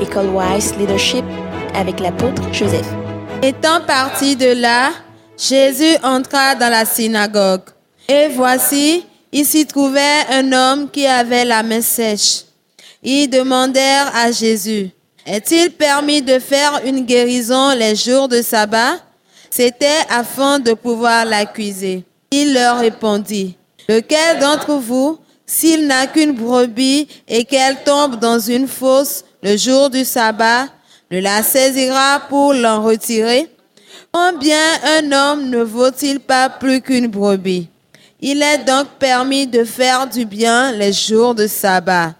École Wise Leadership avec l'apôtre Joseph. Étant parti de là, Jésus entra dans la synagogue. Et voici, il s'y trouvait un homme qui avait la main sèche. Ils demandèrent à Jésus, est-il permis de faire une guérison les jours de sabbat? C'était afin de pouvoir l'accuser. Il leur répondit, lequel d'entre vous, s'il n'a qu'une brebis et qu'elle tombe dans une fosse le jour du sabbat, ne la saisira pour l'en retirer Combien un homme ne vaut-il pas plus qu'une brebis? Il est donc permis de faire du bien les jours de sabbat.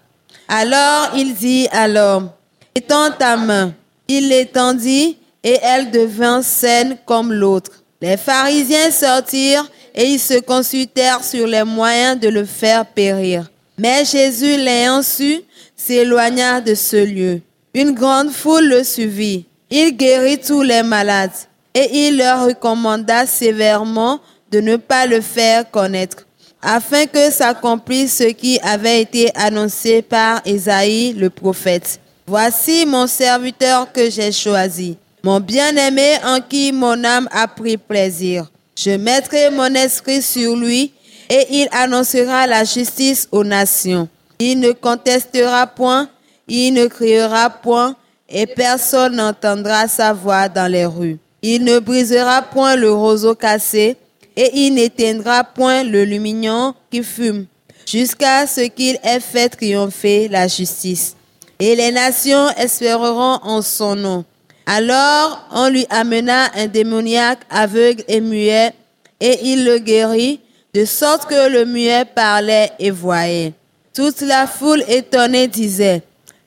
Alors il dit à l'homme, étends ta main. Il l'étendit et elle devint saine comme l'autre. Les pharisiens sortirent et ils se consultèrent sur les moyens de le faire périr. Mais Jésus, l'ayant su, s'éloigna de ce lieu. Une grande foule le suivit. Il guérit tous les malades et il leur recommanda sévèrement de ne pas le faire connaître, afin que s'accomplisse ce qui avait été annoncé par Isaïe le prophète. Voici mon serviteur que j'ai choisi, mon bien-aimé en qui mon âme a pris plaisir. Je mettrai mon esprit sur lui et il annoncera la justice aux nations. Il ne contestera point, il ne criera point et personne n'entendra sa voix dans les rues. Il ne brisera point le roseau cassé et il n'éteindra point le lumignon qui fume jusqu'à ce qu'il ait fait triompher la justice. Et les nations espéreront en son nom. Alors on lui amena un démoniaque aveugle et muet, et il le guérit, de sorte que le muet parlait et voyait. Toute la foule étonnée disait,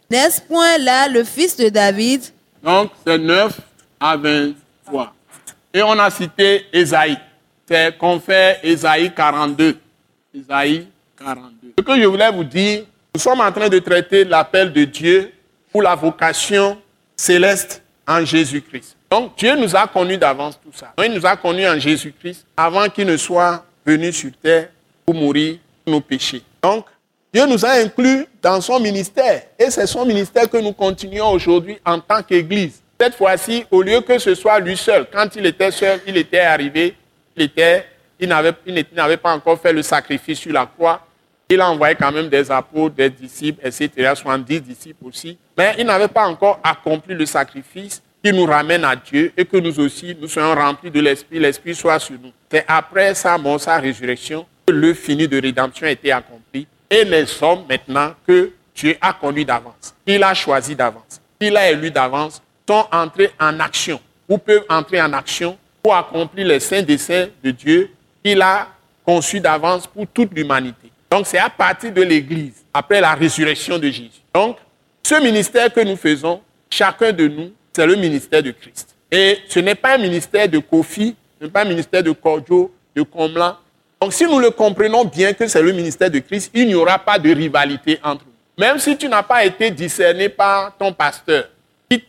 N'est-ce point là le fils de David? Donc c'est 9 à 23. Et on a cité Esaïe. C'est qu'on fait Esaïe 42. Esaïe 42. Ce que je voulais vous dire, nous sommes en train de traiter l'appel de Dieu pour la vocation céleste en Jésus-Christ. Donc Dieu nous a connus d'avance tout ça. il nous a connus en Jésus-Christ avant qu'il ne soit venu sur terre pour mourir pour nos péchés. Donc Dieu nous a inclus dans son ministère et c'est son ministère que nous continuons aujourd'hui en tant qu'Église. Cette fois-ci, au lieu que ce soit lui seul, quand il était seul, il était arrivé, il était, il n'avait pas encore fait le sacrifice sur la croix. Il a envoyé quand même des apôtres, des disciples, etc., 70 disciples aussi. Mais il n'avait pas encore accompli le sacrifice qui nous ramène à Dieu et que nous aussi, nous soyons remplis de l'Esprit, l'Esprit soit sur nous. C'est après sa mort, sa résurrection, que le fini de rédemption a été accompli. Et les hommes maintenant que Dieu a conduits d'avance, qu'il a choisi d'avance, qu'il a élu d'avance, sont entrés en action ou peuvent entrer en action pour accomplir les saints desseins de Dieu qu'il a conçus d'avance pour toute l'humanité. Donc c'est à partir de l'Église, après la résurrection de Jésus. Donc, ce ministère que nous faisons, chacun de nous, c'est le ministère de Christ. Et ce n'est pas un ministère de Kofi, ce n'est pas un ministère de Cordio, de Comlan. Donc si nous le comprenons bien que c'est le ministère de Christ, il n'y aura pas de rivalité entre nous. Même si tu n'as pas été discerné par ton pasteur,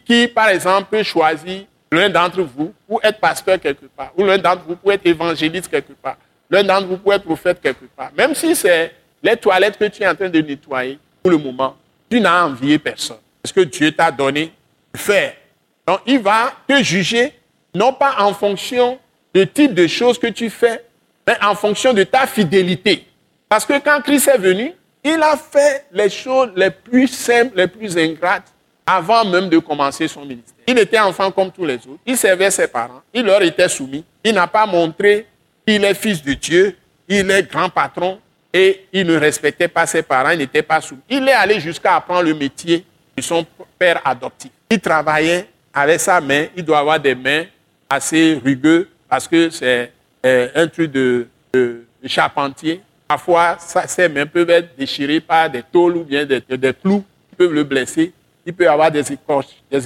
qui, par exemple peut choisir l'un d'entre vous pour être pasteur quelque part, ou l'un d'entre vous pour être évangéliste quelque part, l'un d'entre vous pour être prophète quelque part. Même si c'est les toilettes que tu es en train de nettoyer pour le moment, tu n'as envié personne. Parce que Dieu t'a donné de faire. Donc il va te juger, non pas en fonction du type de choses que tu fais, mais en fonction de ta fidélité. Parce que quand Christ est venu, il a fait les choses les plus simples, les plus ingrates, avant même de commencer son ministère. Il était enfant comme tous les autres. Il servait ses parents. Il leur était soumis. Il n'a pas montré qu'il est fils de Dieu. Il est grand patron. Et il ne respectait pas ses parents. Il n'était pas soumis. Il est allé jusqu'à apprendre le métier de son père adoptif. Il travaillait avec sa main. Il doit avoir des mains assez rugueuses parce que c'est euh, un truc de, charpentier. Parfois, ses mains peuvent être déchirées par des tôles ou bien des, des clous qui peuvent le blesser il peut avoir des,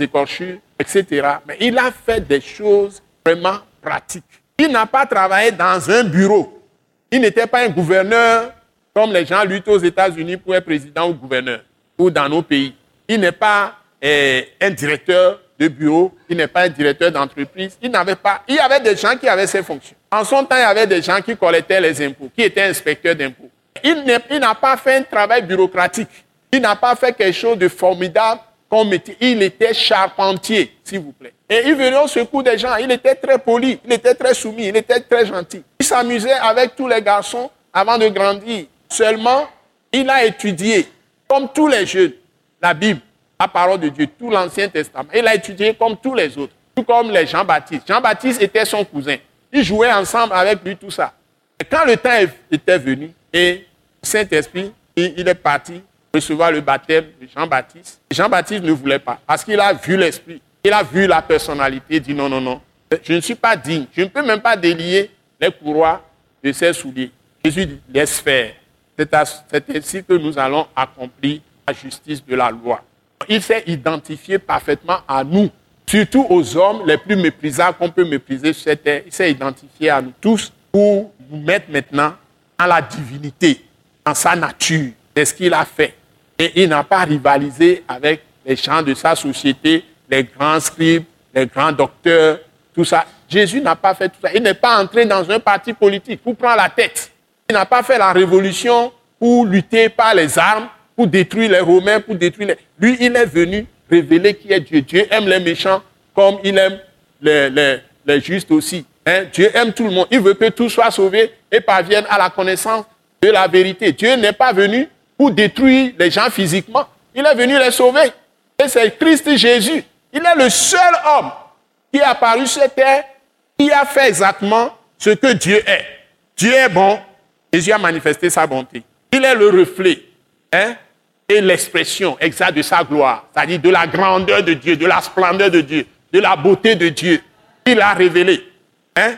écorchures, etc. Mais il a fait des choses vraiment pratiques. Il n'a pas travaillé dans un bureau. Il n'était pas un gouverneur comme les gens luttent aux États-Unis pour être président ou gouverneur, ou dans nos pays. Il n'est pas eh, un directeur de bureau, il n'est pas un directeur d'entreprise. Il n'avait pas. Il y avait des gens qui avaient ces fonctions. En son temps, il y avait des gens qui collectaient les impôts, qui étaient inspecteurs d'impôts. Il n'a pas fait un travail bureaucratique. Il n'a pas fait quelque chose de formidable qu'on mettait. Il était charpentier, s'il vous plaît. Et il venait au secours des gens. Il était très poli, il était très soumis, il était très gentil. Il s'amusait avec tous les garçons avant de grandir. Seulement, il a étudié, comme tous les jeunes, la Bible, la parole de Dieu, tout l'Ancien Testament. Il a étudié comme tous les autres, tout comme les Jean-Baptiste. Jean-Baptiste était son cousin. Ils jouaient ensemble avec lui, tout ça. Et quand le temps était venu, et Saint-Esprit, il est parti recevoir le baptême de Jean-Baptiste. Jean-Baptiste ne voulait pas, parce qu'il a vu l'Esprit, il a vu la personnalité, il dit non, non, non, je ne suis pas digne, je ne peux même pas délier les courroies de ses souliers. Jésus dit, laisse faire. C'est ainsi que nous allons accomplir la justice de la loi. Il s'est identifié parfaitement à nous, surtout aux hommes les plus méprisables qu'on peut mépriser sur cette terre. Il s'est identifié à nous tous pour nous mettre maintenant en la divinité, en sa nature. C'est ce qu'il a fait. Et il n'a pas rivalisé avec les gens de sa société, les grands scribes, les grands docteurs, tout ça. Jésus n'a pas fait tout ça. Il n'est pas entré dans un parti politique pour prendre la tête. Il n'a pas fait la révolution pour lutter par les armes, pour détruire les Romains, pour détruire les... Lui, il est venu révéler qui est Dieu. Dieu aime les méchants comme il aime les, les, justes aussi. Hein? Dieu aime tout le monde. Il veut que tout soit sauvé et parvienne à la connaissance de la vérité. Dieu n'est pas venu pour détruire les gens physiquement. Il est venu les sauver. Et c'est Christ Jésus. Il est le seul homme qui est apparu sur terre, qui a fait exactement ce que Dieu est. Dieu est bon. Jésus a manifesté sa bonté. Il est le reflet hein, et l'expression exacte de sa gloire, c'est-à-dire de la grandeur de Dieu, de la splendeur de Dieu, de la beauté de Dieu. Il a révélé. Hein,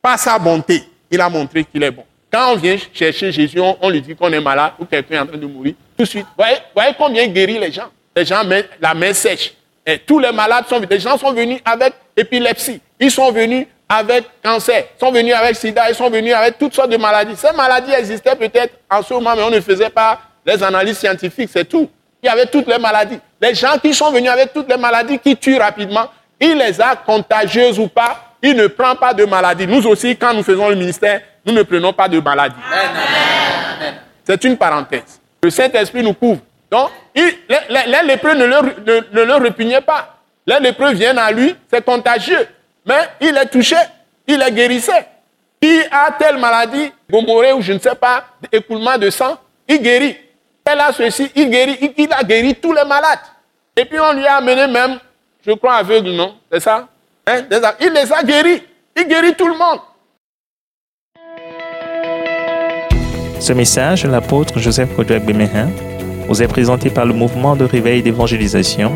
par sa bonté, il a montré qu'il est bon. Quand on vient chercher Jésus, on, lui dit qu'on est malade ou quelqu'un est en train de mourir. Tout de suite, voyez, voyez combien il guérit les gens. Les gens la main sèche. Tous les malades sont venus. Les gens sont venus avec épilepsie. Ils sont venus avec cancer. Ils sont venus avec sida. Ils sont venus avec toutes sortes de maladies. Ces maladies existaient peut-être en ce moment, mais on ne faisait pas les analyses scientifiques, c'est tout. Il y avait toutes les maladies. Les gens qui sont venus avec toutes les maladies qui tuent rapidement, il les a contagieuses ou pas, il ne prend pas de maladies. Nous aussi, quand nous faisons le ministère, nous ne prenons pas de maladie. C'est une parenthèse. Le Saint-Esprit nous couvre. Donc, les, lépreux ne le, repugnaient pas. Les lépreux viennent à lui, c'est contagieux. Mais il est touché, il est guérissé. Qui a telle maladie, gomorée ou je ne sais pas, écoulement de sang, il guérit. Elle a ceci, il guérit, il, a guéri tous les malades. Et puis on lui a amené même, je crois aveugle, non? C'est ça? Hein? Il les a guéris. Il guérit tout le monde. Ce message de l'apôtre Joseph Kodouak Bemehin vous est présenté par le mouvement de réveil d'évangélisation,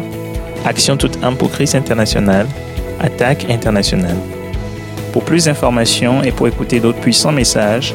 Action toute âme pour Christ international, Attaque internationale. Pour plus d'informations et pour écouter d'autres puissants messages,